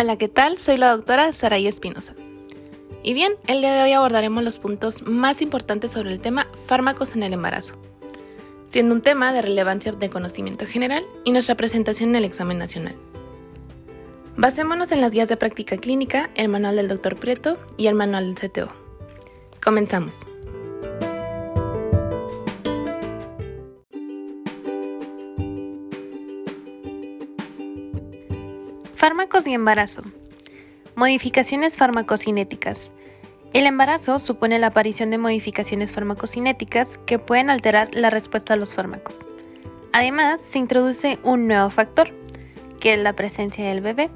Hola, ¿qué tal? Soy la doctora Saray Espinosa. Y bien, el día de hoy abordaremos los puntos más importantes sobre el tema fármacos en el embarazo, siendo un tema de relevancia de conocimiento general y nuestra presentación en el examen nacional. Basémonos en las guías de práctica clínica, el manual del Dr. Prieto y el manual del CTO. Comenzamos. Fármacos y embarazo. Modificaciones farmacocinéticas. El embarazo supone la aparición de modificaciones farmacocinéticas que pueden alterar la respuesta a los fármacos. Además, se introduce un nuevo factor, que es la presencia del bebé,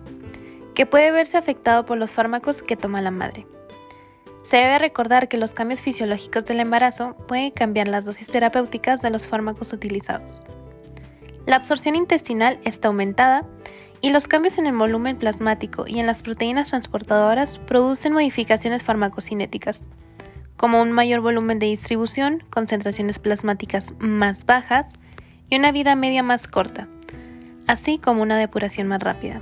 que puede verse afectado por los fármacos que toma la madre. Se debe recordar que los cambios fisiológicos del embarazo pueden cambiar las dosis terapéuticas de los fármacos utilizados. La absorción intestinal está aumentada y los cambios en el volumen plasmático y en las proteínas transportadoras producen modificaciones farmacocinéticas, como un mayor volumen de distribución, concentraciones plasmáticas más bajas y una vida media más corta, así como una depuración más rápida.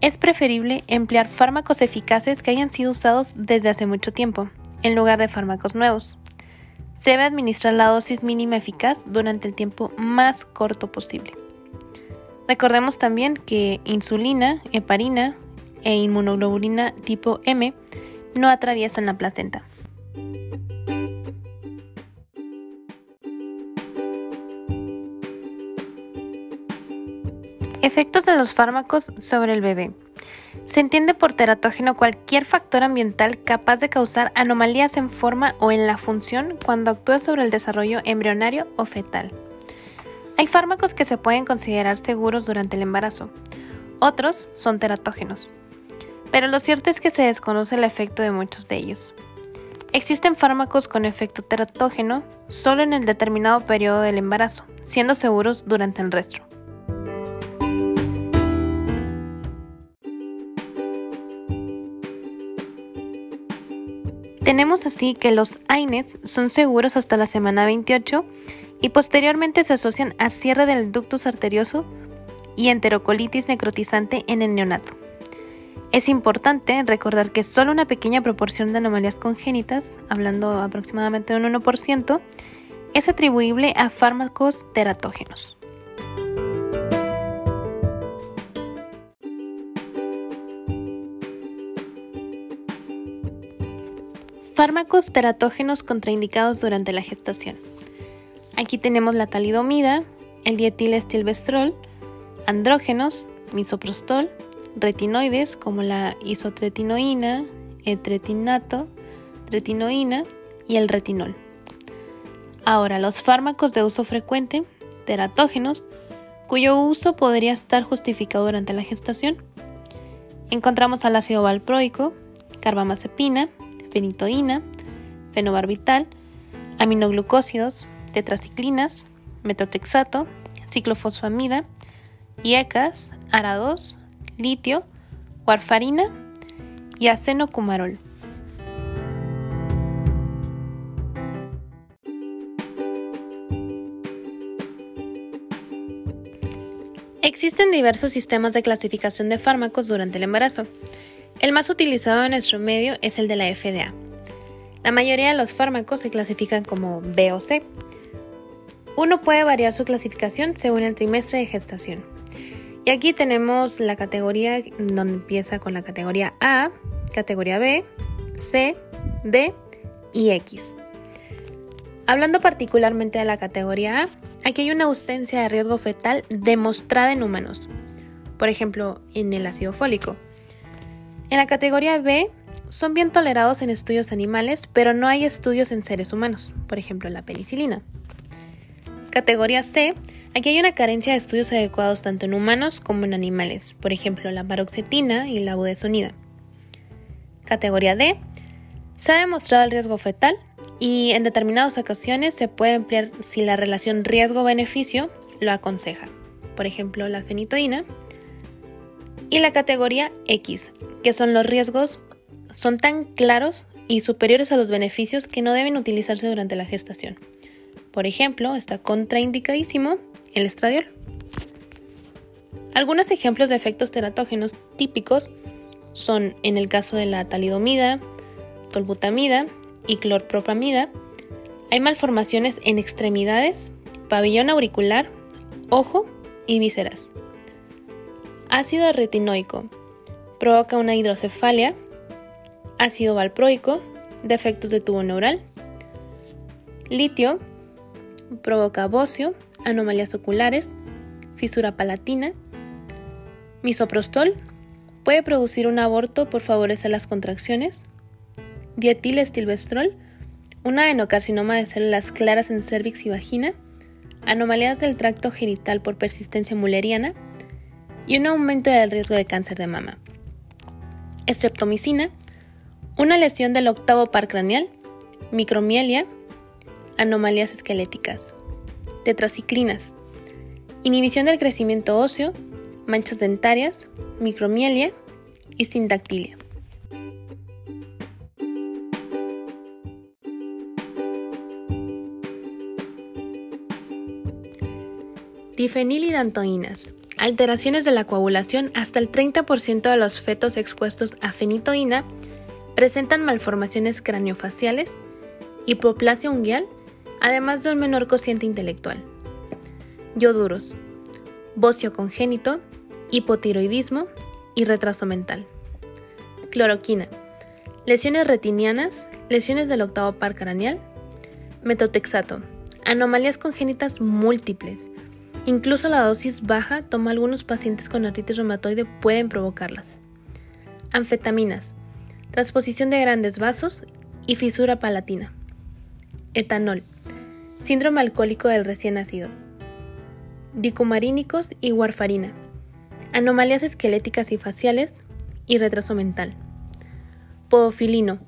Es preferible emplear fármacos eficaces que hayan sido usados desde hace mucho tiempo, en lugar de fármacos nuevos. Se debe administrar la dosis mínima eficaz durante el tiempo más corto posible. Recordemos también que insulina, heparina e inmunoglobulina tipo M no atraviesan la placenta. Efectos de los fármacos sobre el bebé. Se entiende por teratógeno cualquier factor ambiental capaz de causar anomalías en forma o en la función cuando actúa sobre el desarrollo embrionario o fetal. Hay fármacos que se pueden considerar seguros durante el embarazo, otros son teratógenos, pero lo cierto es que se desconoce el efecto de muchos de ellos. Existen fármacos con efecto teratógeno solo en el determinado periodo del embarazo, siendo seguros durante el resto. Tenemos así que los AINES son seguros hasta la semana 28 y posteriormente se asocian a cierre del ductus arterioso y enterocolitis necrotizante en el neonato. Es importante recordar que solo una pequeña proporción de anomalías congénitas, hablando aproximadamente de un 1%, es atribuible a fármacos teratógenos. Fármacos teratógenos contraindicados durante la gestación. Aquí tenemos la talidomida, el dietilestilbestrol, andrógenos, misoprostol, retinoides como la isotretinoína, etretinato, tretinoína y el retinol. Ahora, los fármacos de uso frecuente, teratógenos, cuyo uso podría estar justificado durante la gestación. Encontramos al ácido valproico, carbamazepina, fenitoína, fenobarbital, aminoglucósidos, tetraciclinas, metotrexato, ciclofosfamida, IECAS, ARA2, litio, warfarina y acenocumarol. Existen diversos sistemas de clasificación de fármacos durante el embarazo. El más utilizado en nuestro medio es el de la FDA. La mayoría de los fármacos se clasifican como B o C, uno puede variar su clasificación según el trimestre de gestación. Y aquí tenemos la categoría donde empieza con la categoría A, categoría B, C, D y X. Hablando particularmente de la categoría A, aquí hay una ausencia de riesgo fetal demostrada en humanos, por ejemplo, en el ácido fólico. En la categoría B, son bien tolerados en estudios animales, pero no hay estudios en seres humanos, por ejemplo, la penicilina. Categoría C. Aquí hay una carencia de estudios adecuados tanto en humanos como en animales, por ejemplo la paroxetina y la budesonida. Categoría D. Se ha demostrado el riesgo fetal y en determinadas ocasiones se puede emplear si la relación riesgo-beneficio lo aconseja, por ejemplo la fenitoína. Y la categoría X, que son los riesgos son tan claros y superiores a los beneficios que no deben utilizarse durante la gestación. Por ejemplo, está contraindicadísimo el estradiol. Algunos ejemplos de efectos teratógenos típicos son, en el caso de la talidomida, tolbutamida y clorpropamida, hay malformaciones en extremidades, pabellón auricular, ojo y vísceras. Ácido retinoico provoca una hidrocefalia, ácido valproico, defectos de tubo neural, litio provoca bocio, anomalías oculares, fisura palatina, misoprostol puede producir un aborto por favorecer las contracciones, dietilestilbestrol, una enocarcinoma de células claras en cervix y vagina, anomalías del tracto genital por persistencia mulleriana y un aumento del riesgo de cáncer de mama. Estreptomicina, una lesión del octavo par craneal, micromielia, anomalías esqueléticas. Tetraciclinas, inhibición del crecimiento óseo, manchas dentarias, micromielia y sindactilia. Difenilidantoínas. Alteraciones de la coagulación hasta el 30% de los fetos expuestos a fenitoína presentan malformaciones craniofaciales, hipoplasia unguial, además de un menor cociente intelectual. Yoduros, bocio congénito, hipotiroidismo y retraso mental. Cloroquina, lesiones retinianas, lesiones del octavo par craneal, metotexato, anomalías congénitas múltiples. Incluso la dosis baja toma algunos pacientes con artritis reumatoide pueden provocarlas. Anfetaminas, transposición de grandes vasos y fisura palatina. Etanol, síndrome alcohólico del recién nacido. Dicumarínicos y warfarina, anomalías esqueléticas y faciales y retraso mental. Podofilino,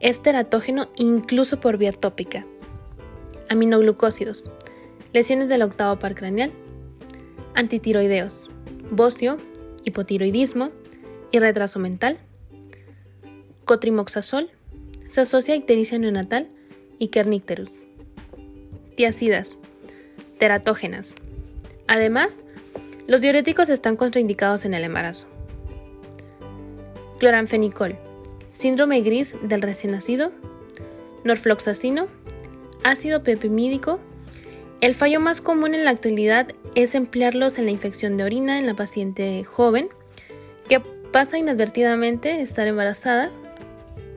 es teratógeno incluso por vía tópica. Aminoglucósidos, lesiones del octavo par craneal. Antitiroideos, bocio, hipotiroidismo y retraso mental. Cotrimoxazol, se asocia a ictericia neonatal y kernicterus. Tiacidas, teratógenas. Además, los diuréticos están contraindicados en el embarazo. Cloranfenicol, síndrome gris del recién nacido, norfloxacino, ácido pepimídico. El fallo más común en la actualidad es emplearlos en la infección de orina en la paciente joven que pasa inadvertidamente estar embarazada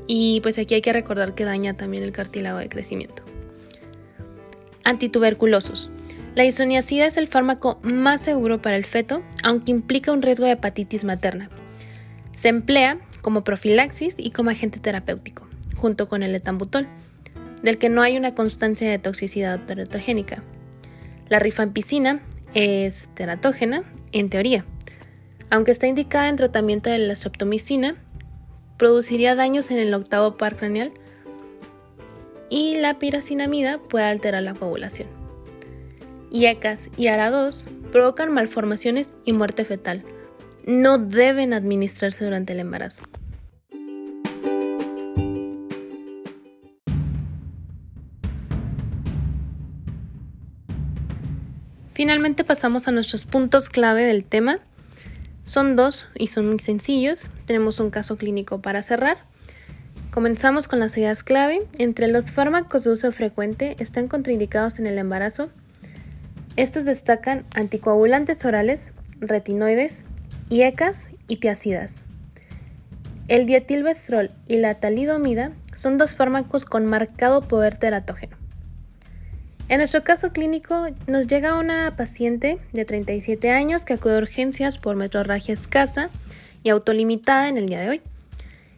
y pues aquí hay que recordar que daña también el cartílago de crecimiento. Antituberculosos. La isoniazida es el fármaco más seguro para el feto, aunque implica un riesgo de hepatitis materna. Se emplea como profilaxis y como agente terapéutico, junto con el etambutol, del que no hay una constancia de toxicidad teratogénica. La rifampicina es teratógena, en teoría. Aunque está indicada en tratamiento de la streptomicina, produciría daños en el octavo par craneal y la piracinamida puede alterar la coagulación. IECAS y ARA2 provocan malformaciones y muerte fetal. No deben administrarse durante el embarazo. Finalmente pasamos a nuestros puntos clave del tema. Son dos y son muy sencillos. Tenemos un caso clínico para cerrar. Comenzamos con las ideas clave. Entre los fármacos de uso frecuente están contraindicados en el embarazo estos destacan anticoagulantes orales, retinoides, IECAS y tiacidas. El dietilbestrol y la talidomida son dos fármacos con marcado poder teratógeno. En nuestro caso clínico nos llega una paciente de 37 años que acude a urgencias por metrorragia escasa y autolimitada en el día de hoy.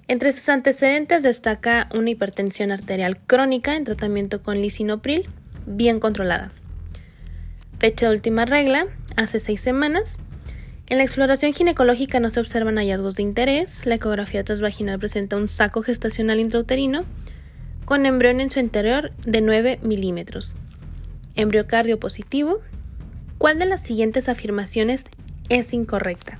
Entre sus antecedentes destaca una hipertensión arterial crónica en tratamiento con lisinopril bien controlada. Fecha de última regla, hace seis semanas. En la exploración ginecológica no se observan hallazgos de interés. La ecografía transvaginal presenta un saco gestacional intrauterino con embrión en su interior de 9 milímetros. Embriocardio positivo. ¿Cuál de las siguientes afirmaciones es incorrecta?